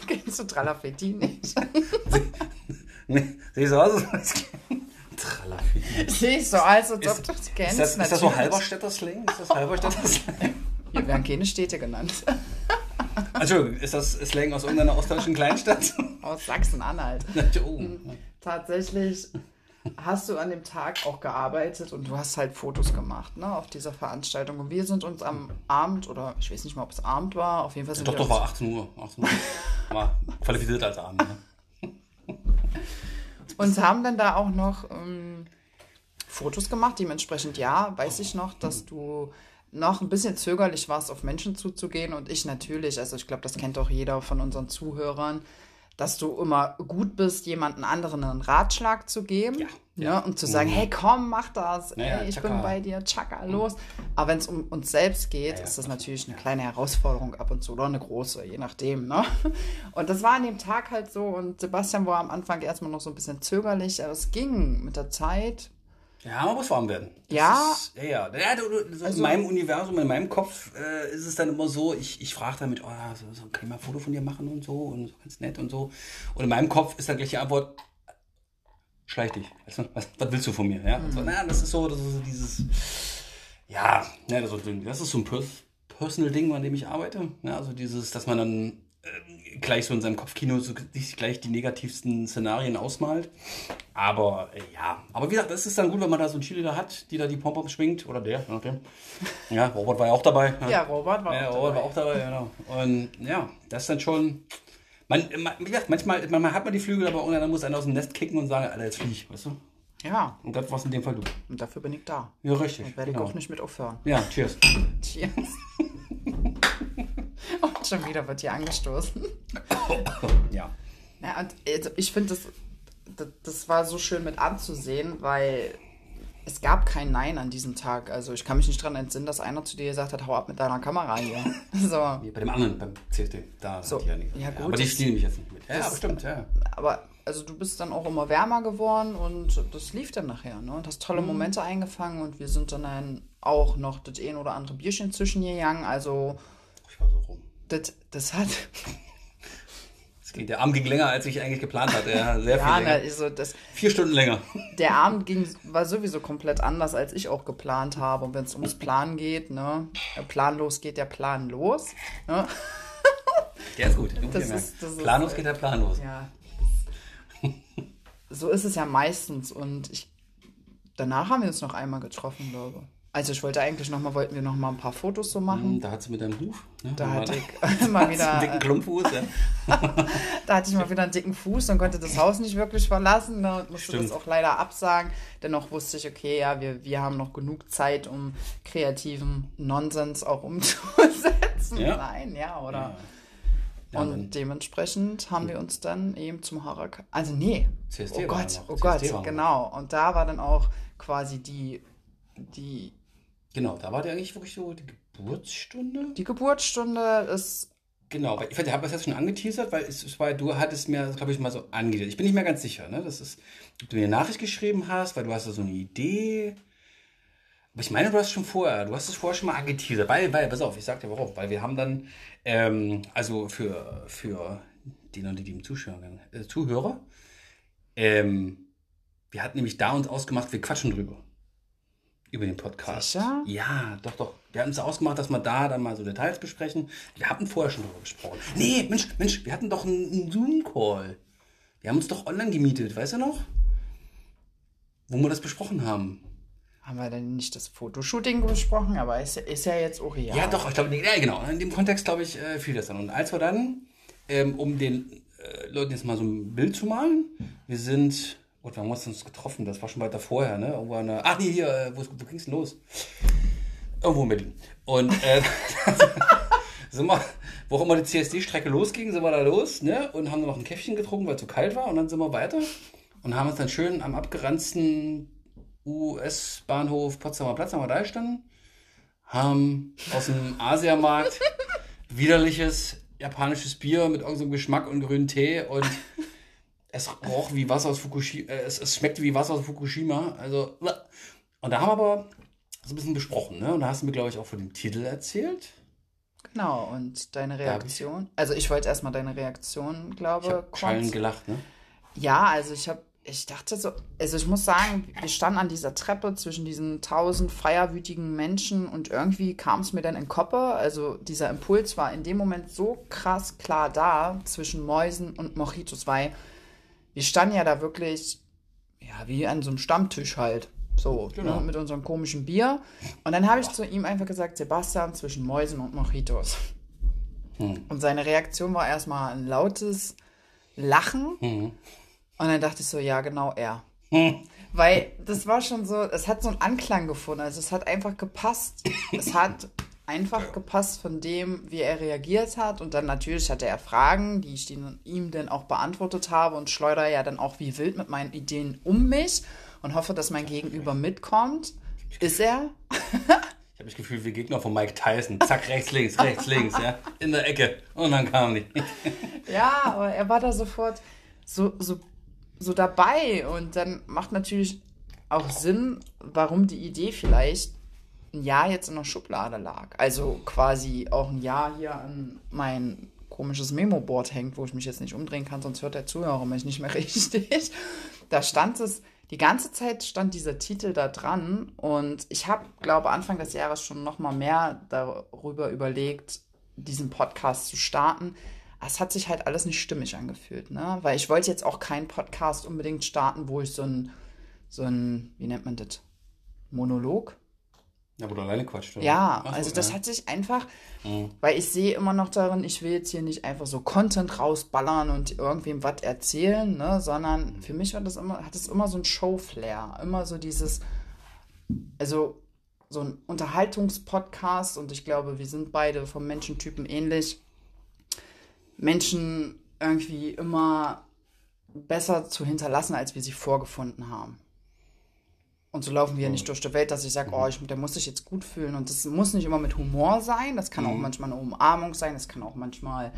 Kennst du Tralafitti nicht? Nee, siehst du aus? Tralafitti. Ich so, als ob du das Ist kennst. das, ist das so. Halberstädter Slang? Ist das Halberstädter Slang? Hier werden keine Städte genannt. Entschuldigung, ist das Slang aus irgendeiner ostdeutschen Kleinstadt? (laughs) Aus Sachsen-Anhalt. oh. tatsächlich hast du an dem Tag auch gearbeitet und du hast halt Fotos gemacht, ne, auf dieser Veranstaltung. Und wir sind uns am Abend, oder ich weiß nicht mal, ob es Abend war, auf jeden Fall sind Doch, wir doch, uns, war 18 Uhr. 18 Uhr. War qualifiziert als Abend. Ne? (laughs) und haben dann da auch noch ähm, Fotos gemacht. Dementsprechend, ja, weiß ich noch, dass du noch ein bisschen zögerlich warst, auf Menschen zuzugehen und ich natürlich, also ich glaube, das kennt auch jeder von unseren Zuhörern, dass du immer gut bist, jemanden anderen einen Ratschlag zu geben Ja, ne? und zu sagen, hey, komm, mach das, Ja, ja, ey, ich tschakka. bin bei dir, tschakka, los. Aber wenn es um uns selbst geht, ja, ist das natürlich eine kleine Herausforderung ab und zu oder eine große, je nachdem. Ne? (laughs) Und das war an dem Tag halt so und Sebastian war am Anfang erstmal noch so ein bisschen zögerlich, aber es ging mit der Zeit. Ja, man muss warm werden. Das Ja. Ist, ja, ja. ja du, du, so in meinem Universum, in meinem Kopf äh, ist es dann immer so, ich, ich frage damit, oh, so, so, kann ich mal ein Foto von dir machen und so und so ganz nett und so. Und in meinem Kopf ist dann gleich die Antwort, schleich dich. Du, was, was willst du von mir? Ja? Und so, na, das ist so, das ist so dieses, ja, ja das, ist so, ein Pers Personal Ding, an dem ich arbeite. Ja, also dieses, dass man dann äh, gleich so in seinem Kopfkino so, sich gleich die negativsten Szenarien ausmalt. Aber äh, ja, aber wie gesagt, das ist dann gut, wenn man da so einen da hat, die da die Pompoms schwingt. Oder der, nachdem. (laughs) Ja, Robert war ja auch dabei. Ja, Robert war Ja, auch Robert dabei. war auch dabei, genau. Und ja, das ist dann schon. Man, man, wie gesagt, manchmal, manchmal hat man die Flügel, aber irgendwann muss einer aus dem Nest kicken und sagen, Alter, jetzt flieg, weißt du? Ja, Und das war's in dem Fall du. und dafür bin ich da. Ja, richtig. Und werde genau. ich auch nicht mit aufhören. Ja, cheers. (laughs) Cheers. Schon wieder wird hier angestoßen. (coughs) Ja. Ja, und also ich finde, das, das, war so schön mit anzusehen, weil es gab kein Nein an diesem Tag. Also ich kann mich nicht dran entsinnen, dass einer zu dir gesagt hat, hau ab mit deiner Kamera hier. (laughs) so. Wie Bei dem anderen, beim CSD. Da So, hat die ja nicht. ja, gut, aber die spielen mich jetzt nicht mit. Ja, das- stimmt, ja. Aber also du bist dann auch immer wärmer geworden und das lief dann nachher, ne? Und hast tolle Momente eingefangen und wir sind dann, dann auch noch das ein oder andere Bierchen zwischengegangen. Also Ich war so rum. Das, das hat. Es geht, der Abend ging länger, als ich eigentlich geplant hatte. Ja, sehr viel Ja, ne, länger. also das, Vier Stunden länger. der Abend ging, war sowieso komplett anders, als ich auch geplant habe. Und wenn es ums Plan geht, ne? Planlos geht der Plan los. Ne? Der ist gut. Das ist- das ist, planlos äh, geht der planlos. Ja. so ist es ja meistens. Und ich, danach haben wir uns noch einmal getroffen, glaube ich. Also ich wollte eigentlich noch mal, wollten wir noch mal ein paar Fotos so machen. Hm, Da hat sie mit deinem Huf. Ne? Da hatte ich (laughs) mal (laughs) einen wieder, dicken Klumpfuß, ja. (laughs) da hatte ich mal wieder einen dicken Fuß und konnte das Haus nicht wirklich verlassen ne, und musste Stimmt. das auch leider absagen. Dennoch wusste ich, okay, ja, wir, wir haben noch genug Zeit, um kreativen Nonsens auch umzusetzen. Ja. Nein, ja, oder? Ja. Ja, und dementsprechend haben wir uns dann eben zum Harak. Also nee. CSD oh Gott, oh Gott, genau. Und da war dann auch quasi die, die, Genau, da war der eigentlich wirklich so die Geburtsstunde. die Geburtsstunde ist. Genau, weil ich habe das jetzt schon angeteasert, weil es, es war, du hattest mir, glaube ich, mal so angeteasert. Ich bin nicht mehr ganz sicher, ne? Das ist, ob du mir eine Nachricht geschrieben hast, weil du hast da so eine Idee. Aber ich meine, du hast schon vorher, du hast es vorher schon mal angeteasert, weil, weil, pass auf, ich sag dir warum, weil wir haben dann, ähm, also für, für die Leute, die im Zuschauer, äh, Zuhörer, ähm, wir hatten nämlich da uns ausgemacht, wir quatschen drüber. Über den Podcast. Sicher? Ja, doch, doch. Wir hatten uns ausgemacht, dass wir da dann mal so Details besprechen. Wir hatten vorher schon drüber gesprochen. Nee, Mensch, Mensch, wir hatten doch einen, Zoom-Call. Wir haben uns doch online gemietet, weißt du noch? Wo wir das besprochen haben. Haben wir denn nicht das Fotoshooting besprochen, aber ist, ist ja jetzt auch real. Ja, doch, ich glaube, ja, genau. In dem Kontext, glaube ich, äh, fiel das dann. Und als wir dann, ähm, um den äh, Leuten jetzt mal so ein Bild zu malen, wir sind, gut, wir haben uns uns getroffen, das war schon weiter vorher, ne? Irgendwo an ach nee, hier, äh, wo, wo ging's denn los? Irgendwo in Berlin. Und äh, (laughs) sind wir, wo auch immer die CSD-Strecke losging, sind wir da los, ne? Und haben dann noch ein Käffchen getrunken, weil es so kalt war. Und dann sind wir weiter und haben uns dann schön am abgeranzten US-Bahnhof Potsdamer Platz haben wir da gestanden haben aus dem Asiamarkt widerliches japanisches Bier mit irgendeinem Geschmack und grünen Tee und es roch wie Wasser aus Fukushima, äh, es, es schmeckte wie Wasser aus Fukushima, also und da haben wir aber so ein bisschen besprochen, ne? Und da hast du mir glaube ich auch von dem Titel erzählt. Genau, und deine hab ich- Reaktion? Also ich wollte erstmal deine Reaktion, Ich glaube, schallend kurz- gelacht, ne? Ja, also ich habe, ich dachte so, also ich muss sagen, wir standen an dieser Treppe zwischen diesen tausend feierwütigen Menschen und irgendwie kam es mir dann in Koppe. Also dieser Impuls war in dem Moment so krass klar da zwischen Mäusen und Mojitos, weil wir standen ja da wirklich, ja, wie an so einem Stammtisch halt. So, Genau. ne, mit unserem komischen Bier. Und dann habe ich zu ihm einfach gesagt, Sebastian, zwischen Mäusen und Mojitos. Und seine Reaktion war erstmal ein lautes Lachen. Und dann dachte ich so, ja, genau er. Weil das war schon so, es hat so einen Anklang gefunden. Also es hat einfach gepasst. Es hat einfach gepasst von dem, wie er reagiert hat. Und dann natürlich hatte er Fragen, die ich den- ihm dann auch beantwortet habe und schleudere ja dann auch wie wild mit meinen Ideen um mich und hoffe, dass mein Gegenüber mitkommt. Ist er? (laughs) Ich habe das Gefühl, wir Gegner von Mike Tyson. Zack, rechts, links, rechts, links, ja. In der Ecke. Und dann kamen die. (laughs) Ja, aber er war da sofort so, so, so dabei und dann macht natürlich auch Sinn, warum die Idee vielleicht ein Jahr jetzt in der Schublade lag. Also quasi auch ein Jahr hier an mein komisches Memo-Board hängt, wo ich mich jetzt nicht umdrehen kann, sonst hört der Zuhörer mich nicht mehr (laughs) richtig. Da stand es, die ganze Zeit stand dieser Titel da dran und ich habe, glaube Anfang des Jahres schon noch mal mehr darüber überlegt, diesen Podcast zu starten. es hat sich halt alles nicht stimmig angefühlt, ne? Weil ich wollte jetzt auch keinen Podcast unbedingt starten, wo ich so ein, so ein, wie nennt man das? Monolog? Ja, wo du alleine quatscht. Oder? Ja, so, also das ja. hat sich einfach, Mhm. weil ich sehe immer noch darin, ich will jetzt hier nicht einfach so Content rausballern und irgendwem was erzählen, ne, sondern für mich war das immer, hat es immer so ein Show-Flair, immer so dieses, also so ein Unterhaltungspodcast und ich glaube, wir sind beide vom Menschentypen ähnlich. Menschen irgendwie immer besser zu hinterlassen, als wir sie vorgefunden haben. Und so laufen wir ja nicht durch die Welt, dass ich sage, oh, ich, der muss sich jetzt gut fühlen. Und das muss nicht immer mit Humor sein. Das kann auch manchmal eine Umarmung sein. Das kann auch manchmal,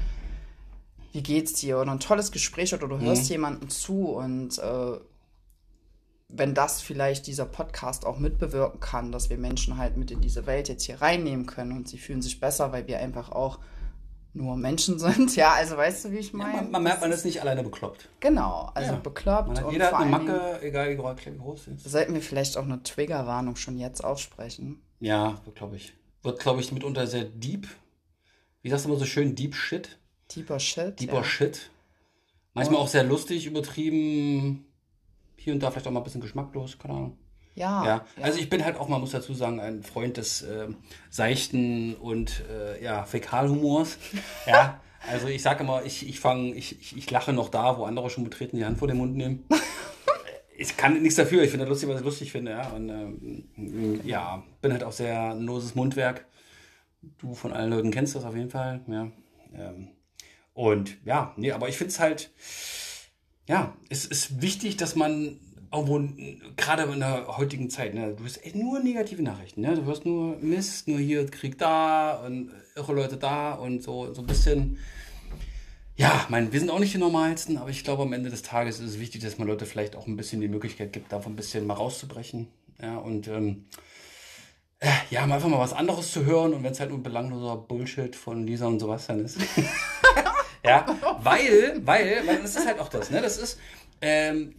wie geht's dir? Oder ein tolles Gespräch oder du hörst jemanden zu. Und äh, wenn das vielleicht dieser Podcast auch mitbewirken kann, dass wir Menschen halt mit in diese Welt jetzt hier reinnehmen können und sie fühlen sich besser, weil wir einfach auch nur Menschen sind. (laughs) Ja, also weißt du, wie ich meine? Man, man merkt, man ist nicht alleine bekloppt. Genau, also Ja. bekloppt hat, und jeder hat eine Dingen, Macke, egal wie groß, sie ist. sollten wir vielleicht auch eine Triggerwarnung schon jetzt aussprechen. Ja, glaube ich. Wird, glaube ich, mitunter sehr deep. Wie sagst du immer so schön? Deep Shit? Deeper Shit. Deeper ja. Shit. Manchmal auch sehr lustig, übertrieben. Hier und da vielleicht auch mal ein bisschen geschmacklos, keine Ahnung. Ja, Ja, also ich bin halt auch, man muss dazu sagen, ein Freund des ähm, seichten und äh, ja, Fäkalhumors. (laughs) Ja, also ich sage immer, ich, ich fange, ich, ich, ich lache noch da, wo andere schon betreten die Hand vor den Mund nehmen. (laughs) Ich kann nichts dafür, ich finde das lustig, was ich lustig finde, ja. Und ähm, ja, bin halt auch sehr ein loses Mundwerk. Du von allen Leuten kennst das auf jeden Fall, ja. Ähm, und ja, nee, aber ich finde es halt, ja, es ist wichtig, dass man irgendwo, gerade in der heutigen Zeit, ne, du hast echt nur negative Nachrichten, ne? Du hörst nur Mist, nur hier Krieg da und irre Leute da und so, so ein bisschen. Ja, mein, wir sind auch nicht die normalsten, aber ich glaube, am Ende des Tages ist es wichtig, dass man Leute vielleicht auch ein bisschen die Möglichkeit gibt, davon ein bisschen mal rauszubrechen. Ja, und ähm, äh, ja, einfach mal was anderes zu hören und wenn es halt nur belangloser Bullshit von Lisa und Sebastian ist. (laughs) ja, weil, weil, weil das ist halt auch das, ne? Das ist, ähm,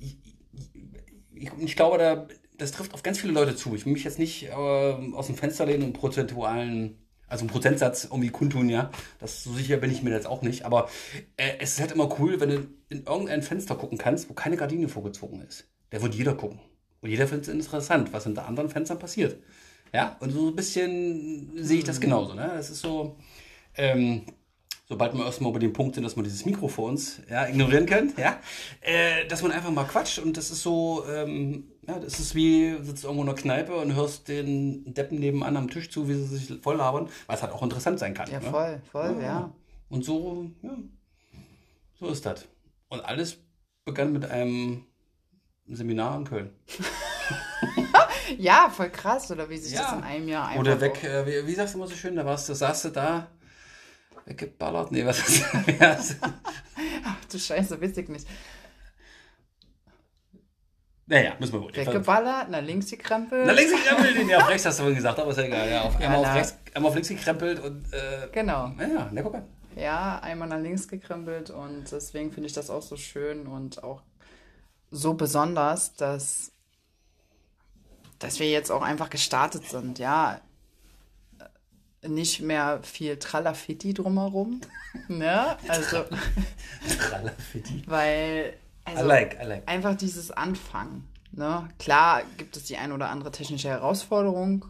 ich, ich glaube, da, das trifft auf ganz viele Leute zu. Ich will mich jetzt nicht äh, aus dem Fenster lehnen und prozentualen, also einen Prozentsatz irgendwie kundtun, ja. Das so sicher bin ich mir jetzt auch nicht. Aber äh, es ist halt immer cool, wenn du in irgendein Fenster gucken kannst, wo keine Gardine vorgezogen ist. Da wird jeder gucken. Und jeder findet es interessant, was hinter anderen Fenstern passiert. Ja, und so ein bisschen sehe ich das genauso. Ne? Das ist so, ähm, sobald wir erstmal über den Punkt sind, dass wir dieses Mikrofons ja, ignorieren können, ja, äh, dass man einfach mal quatscht und das ist so, ähm, ja, das ist wie, sitzt irgendwo in einer Kneipe und hörst den Deppen nebenan am Tisch zu, wie sie sich voll labern, weil es halt auch interessant sein kann. Ja, ne? voll, voll, ja. Und so, ja, so ist das. Und alles begann mit einem Seminar in Köln. (laughs) Ja, voll krass, oder wie sich Ja. das in einem Jahr einfach Oder weg, äh, wie, wie sagst du immer so schön, da warst du, saßt du da, weggeballert? Nee, was ist (laughs) das? Ach du Scheiße, weiß ich nicht. naja, müssen wir wohl. Weggeballert, nach links gekrempelt. Na, links gekrempelt, nee, auf rechts hast du vorhin gesagt, aber ist ja egal. Ja, auf, Ja, einmal, auf rechts, einmal auf links gekrempelt und, äh, Genau. ja, na, guck mal. Ja, einmal nach links gekrempelt und deswegen finde ich das auch so schön und auch so besonders, dass, dass wir jetzt auch einfach gestartet sind, ja. Nicht mehr viel Tralafitti drumherum, (laughs) ne? Also, Tralafitti. (laughs) weil, also I like, I like. einfach dieses Anfangen, ne? Klar gibt es die ein oder andere technische Herausforderung.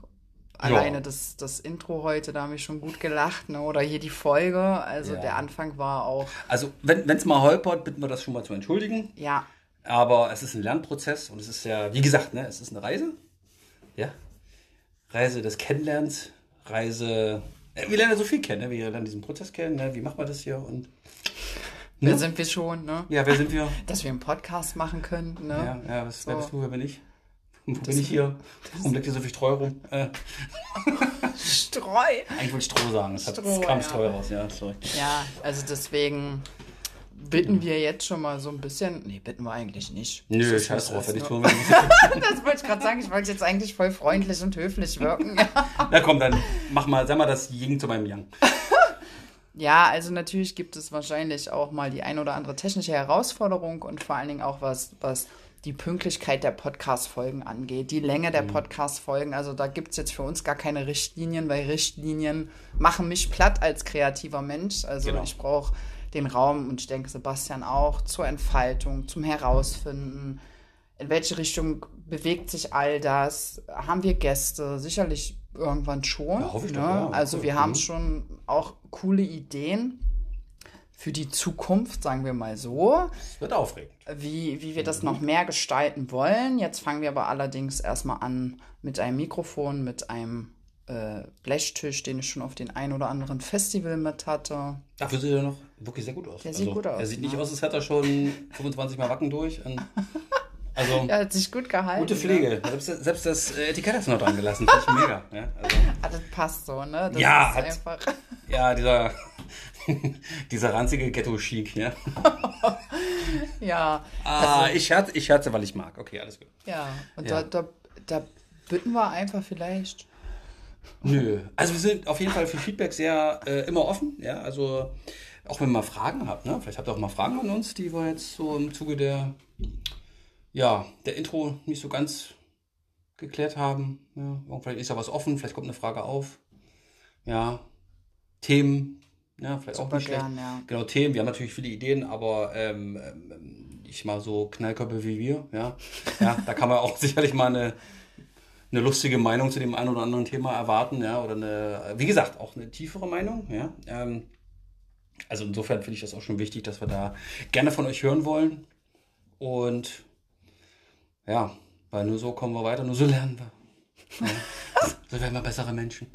Alleine das, das Intro heute, da habe ich schon gut gelacht, ne? Oder hier die Folge. Also Ja. der Anfang war auch, Also, wenn es mal holpert, bitten wir das schon mal zu entschuldigen. ja, Aber es ist ein Lernprozess und es ist ja, wie gesagt, ne, es ist eine Reise. Ja. Reise des Kennenlernens, Reise. äh, Wir lernen ja so viel kennen, ne? Wir lernen diesen Prozess kennen, ne? Wie macht man das hier? Und wer Ja. sind wir schon, ne? ja, wer sind wir? (laughs) Dass wir einen Podcast machen können, ne? Ja, ja, was, wer So. bist du, wer bin ich? (laughs) Wo bin ich hier? Warum liegt hier so viel Streu rum? Äh, (laughs) Streu. eigentlich wollte ich Stroh sagen. Es, hat, es Stroh, kam ja. Streu raus, ja, sorry. Ja, also deswegen bitten wir jetzt schon mal so ein bisschen. Nee, bitten wir eigentlich nicht. Nö, Das ist- scheiß drauf, wenn ich tun will. (laughs) Das wollte ich gerade sagen. Ich wollte jetzt eigentlich voll freundlich und höflich wirken. (laughs) Na komm, dann mach mal, sag mal das Ying zu meinem Yang. (laughs) Ja, also natürlich gibt es wahrscheinlich auch mal die ein oder andere technische Herausforderung und vor allen Dingen auch was, was die Pünktlichkeit der Podcast-Folgen angeht, die Länge Mhm. der Podcast-Folgen. Also da gibt es jetzt für uns gar keine Richtlinien, weil Richtlinien machen mich platt als kreativer Mensch. Also Genau. ich brauche den Raum, und ich denke Sebastian auch, zur Entfaltung, zum Herausfinden. In welche Richtung bewegt sich all das? Haben wir Gäste? Sicherlich irgendwann schon. Ja, hoffe ich ne? doch, ja. Also Cool. wir haben Mhm. schon auch coole Ideen für die Zukunft, sagen wir mal so Es wird aufregend. wie, wie wir Mhm. das noch mehr gestalten wollen. Jetzt fangen wir aber allerdings erstmal an mit einem Mikrofon, mit einem äh, Blechtisch, den ich schon auf den ein oder anderen Festival mit hatte. Dafür sieht er noch wirklich sehr gut aus. Also, Der sieht gut aus, Er sieht nicht ne? aus, als hätte er schon 25 Mal Wacken durch. (laughs) Also, Ja, hat sich gut gehalten. gute Ne? Pflege. Selbst, selbst das äh, Etikett hast du noch dran gelassen. Finde ich (laughs) mega. Ja, also, Ah, das passt so, ne? Das Ja, ist hat- einfach. (laughs) ja dieser, dieser ranzige Ghetto-Chic. Ja. Ja, Ah, ich, scherze, ich scherze, weil ich mag. Okay, alles gut. ja. Und Ja. Da, da, da bitten wir einfach vielleicht. Nö. Also wir sind auf jeden Fall für Feedback sehr äh, immer offen. Ja, also auch wenn ihr mal Fragen habt, ne? Vielleicht habt ihr auch mal Fragen an uns, die wir jetzt so im Zuge der, ja, der Intro nicht so ganz geklärt haben. Ja, vielleicht ist ja was offen, vielleicht kommt eine Frage auf. Ja, Themen, ja, vielleicht auch Super nicht schlecht. gern, ja. Genau, Themen. Wir haben natürlich viele Ideen, aber ähm, ähm, ich mal so Knallköpfe wie wir, ja, ja, da kann man auch (laughs) sicherlich mal eine, eine lustige Meinung zu dem einen oder anderen Thema erwarten, ja, oder eine, wie gesagt, auch eine tiefere Meinung, ja. Ähm, also insofern finde ich das auch schon wichtig, dass wir da gerne von euch hören wollen. Und ja, weil nur so kommen wir weiter, nur so lernen wir. Ja. (laughs) so werden wir bessere Menschen.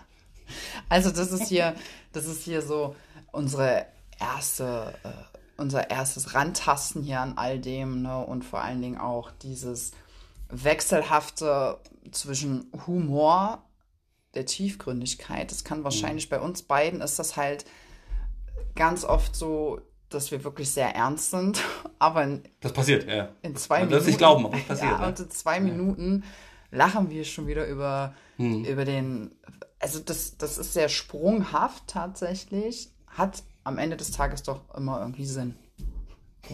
Also das ist hier, das ist hier so unsere erste, äh, unser erstes Rantasten hier an all dem, ne? Und vor allen Dingen auch dieses wechselhafte zwischen Humor, der Tiefgründigkeit. Das kann wahrscheinlich bei uns beiden ist das halt ganz oft so, dass wir wirklich sehr ernst sind, (laughs) aber in, Das passiert, ja. in zwei Man Minuten. nicht glauben, aber es passiert. Ja, ja. und in zwei Minuten lachen wir schon wieder über, Hm. über den. Also, das, das ist sehr sprunghaft tatsächlich. Hat am Ende des Tages doch immer irgendwie Sinn.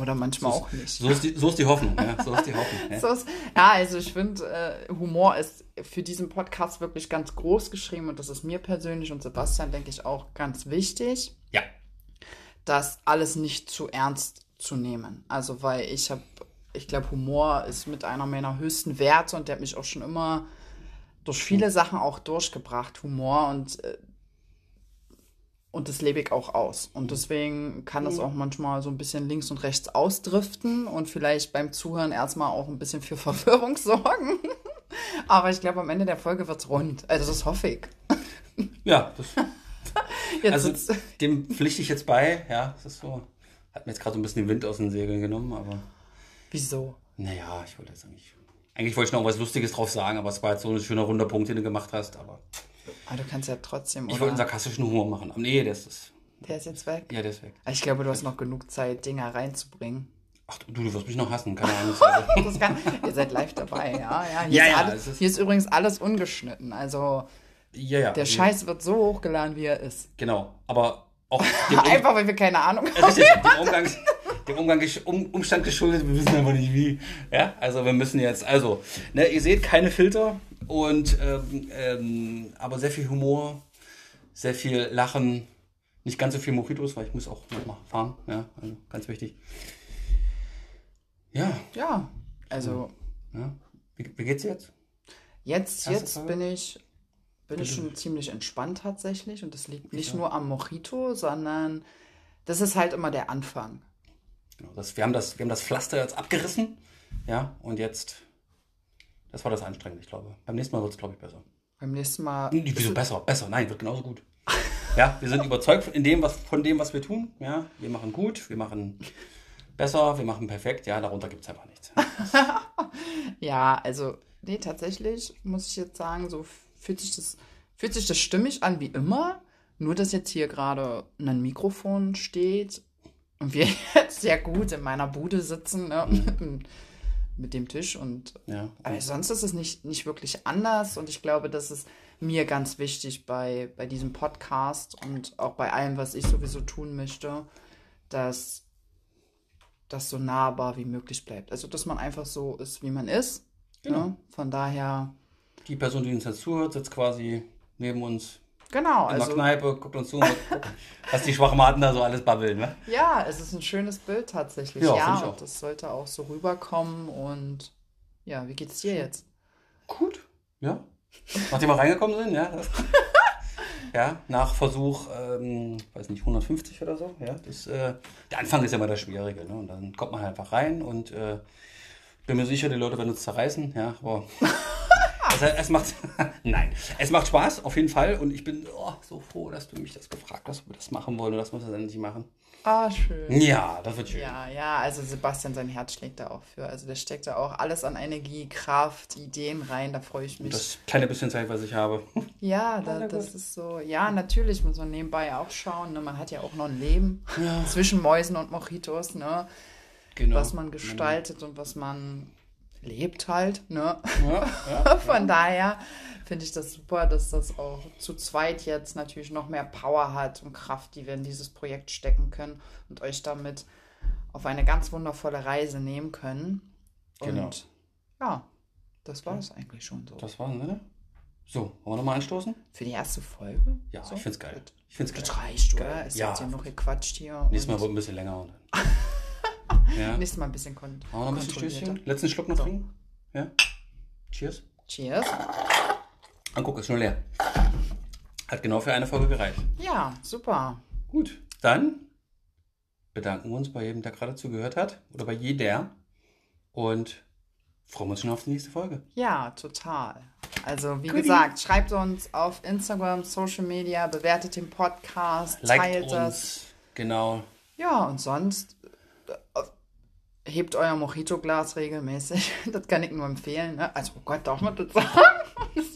Oder manchmal auch nicht. So ist die, so ist die Hoffnung, ja. So ist die Hoffnung. Ja. So ist, ja, also ich finde, äh, Humor ist für diesen Podcast wirklich ganz groß geschrieben und das ist mir persönlich und Sebastian, denke ich, auch ganz wichtig. ja. Das alles nicht zu ernst zu nehmen. Also, weil ich habe, ich glaube, Humor ist mit einer meiner höchsten Werte und der hat mich auch schon immer durch viele Sachen auch durchgebracht, Humor und äh, und das lebe ich auch aus. Und deswegen kann das auch manchmal so ein bisschen links und rechts ausdriften und vielleicht beim Zuhören erstmal auch ein bisschen für (laughs) Verwirrung sorgen. (laughs) Aber ich glaube, am Ende der Folge wird's rund. Also das hoffe ich. Ja, das, (laughs) Jetzt also sitzt- (laughs) dem pflichte ich jetzt bei, ja. Das ist so. Hat mir jetzt gerade so ein bisschen den Wind aus den Segeln genommen, aber wieso? naja, ich wollte jetzt eigentlich. Eigentlich wollte ich noch was Lustiges drauf sagen, aber es war jetzt so ein schöner runder Punkt, den du gemacht hast. Aber Aber du kannst ja trotzdem, ich wollte einen sarkastischen Humor machen. Aber nee, das ist. Der ist jetzt weg. Ja, der ist weg. Ich glaube, du hast noch genug Zeit, Dinger reinzubringen. Ach du, du wirst mich noch hassen, keine Ahnung. (laughs) Kann, ihr seid live dabei, ja. ja. Hier, Ja, ist ja, alles, es ist- hier ist übrigens alles ungeschnitten. Also ja, ja. der Scheiß wird so hochgeladen, wie er ist. Genau. Aber auch (laughs) Einfach, weil wir keine Ahnung haben. Richtig, dem Umgang, dem Umgang um, Umstand geschuldet, wir wissen einfach nicht wie. Ja, also wir müssen jetzt, also, ne, ihr seht keine Filter und ähm, ähm, aber sehr viel Humor, sehr viel Lachen, nicht ganz so viel Mojitos, weil ich muss auch noch mal fahren, ja, also ganz wichtig. Ja, Ja, also ja. Wie, wie geht's jetzt? jetzt, Erste jetzt Frage? bin ich, bin ich schon ziemlich entspannt tatsächlich. Und das liegt nicht Ja. nur am Mojito, sondern das ist halt immer der Anfang. Genau, das, wir, haben das, wir haben das Pflaster jetzt abgerissen, ja, und jetzt, das war das anstrengend, ich glaube. Beim nächsten Mal wird es, glaube ich, besser. Beim nächsten Mal. Nee, Wieso besser? Besser, nein, wird genauso gut. Ja, wir sind überzeugt von dem, was, von dem, was wir tun. Ja, wir machen gut, wir machen besser, wir machen perfekt. Ja, darunter gibt es einfach nichts. (laughs) Ja, also, nee, tatsächlich muss ich jetzt sagen, so fühlt sich das, fühlt sich das stimmig an wie immer. Nur, dass jetzt hier gerade ein Mikrofon steht und wir (laughs) jetzt sehr gut in meiner Bude sitzen, ne, (laughs) mit, mit dem Tisch und Ja, aber sonst ist es nicht, nicht wirklich anders und ich glaube, das ist mir ganz wichtig bei, bei diesem Podcast und auch bei allem, was ich sowieso tun möchte, dass das so nahbar wie möglich bleibt. Also, dass man einfach so ist, wie man ist. Genau. Ne? Von daher, die Person, die uns jetzt zuhört, sitzt quasi neben uns. Genau, in der also Kneipe, guckt uns zu, mal (laughs) gucken, was die Schwachmaten da so alles babbeln. Ne? ja, es ist ein schönes Bild tatsächlich. Ja, Ja, und das sollte auch so rüberkommen. Und ja, wie geht's dir jetzt? Gut. Ja. Nachdem wir reingekommen sind, ja. (laughs) Ja, nach Versuch, ähm, weiß nicht, 150 oder so. Ja, das, äh, der Anfang ist ja immer das Schwierige. Ne? Und dann kommt man halt einfach rein und äh, bin mir sicher, die Leute werden uns zerreißen. Ja, aber (laughs) es, es macht, (laughs) nein, es macht Spaß, auf jeden Fall. Und ich bin oh, so froh, dass du mich das gefragt hast, ob wir das machen wollen und dass wir das endlich machen. Ah, schön. Ja, das wird schön. Ja, ja, also Sebastian, sein Herz schlägt da auch für. Also der steckt da auch alles an Energie, Kraft, Ideen rein, da freue ich mich. Das kleine bisschen Zeit, was ich habe. (laughs) ja, da, na das ist so, ja, natürlich muss man nebenbei auch schauen. Ne? Man hat ja auch noch ein Leben zwischen Mäusen und Mojitos, ne? Genau. was man gestaltet und was man lebt halt. Ne? Ja, ja. (laughs) Von daher finde ich das super, dass das auch zu zweit jetzt natürlich noch mehr Power hat und Kraft, die wir in dieses Projekt stecken können und euch damit auf eine ganz wundervolle Reise nehmen können. Und Genau. ja, das war es eigentlich schon so. Das war's, ne? So, wollen wir nochmal anstoßen? Für die erste Folge? Ja, so? ich find's geil. Ich find's geil. Das reicht, oder? Es Ja. hat ja noch gequatscht hier. Nächstes Mal und wird ein bisschen länger. (laughs) Ja. (laughs) nächstes Mal ein bisschen kon wir noch ein bisschen. Stößchen? Letzten Schluck noch trinken? Ja? Cheers. Cheers. Ah, guck, ist schon leer. Hat genau für eine Folge gereicht. Ja, super. Gut, dann bedanken wir uns bei jedem, der gerade zugehört hat. Oder bei jeder. Und freuen uns schon auf die nächste Folge. Ja, total. Also, wie Goodie. gesagt, schreibt uns auf Instagram, Social Media, bewertet den Podcast, Liked teilt uns. das. Genau. Ja, und sonst äh, hebt euer Mojito-Glas regelmäßig. (laughs) Das kann ich nur empfehlen. Ne? Also, oh Gott, darf man das sagen? (laughs)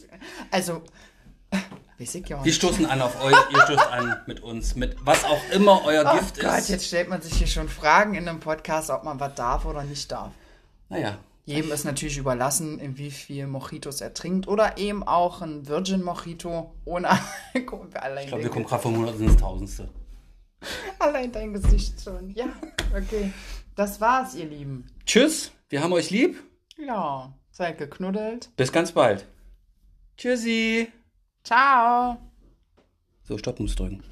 Also, (laughs) weiß ich ja auch Wir nicht. stoßen an auf euch, ihr stoßt an mit uns, mit was auch immer euer Oh Gift Gott, ist. jetzt stellt man sich hier schon Fragen in einem Podcast, ob man was darf oder nicht darf. Naja, Jedem ist natürlich überlassen, in wie viel Mojitos er trinkt. Oder eben auch ein Virgin Mojito ohne Alkohol. Ich glaube, wir kommen gerade vom Hundertsten ins Tausendste. allein dein Gesicht schon. Ja, okay. Das war's, ihr Lieben. Tschüss, wir haben euch lieb. Ja, seid geknuddelt. Bis ganz bald. Tschüssi. Ciao. So, Stopp muss drücken.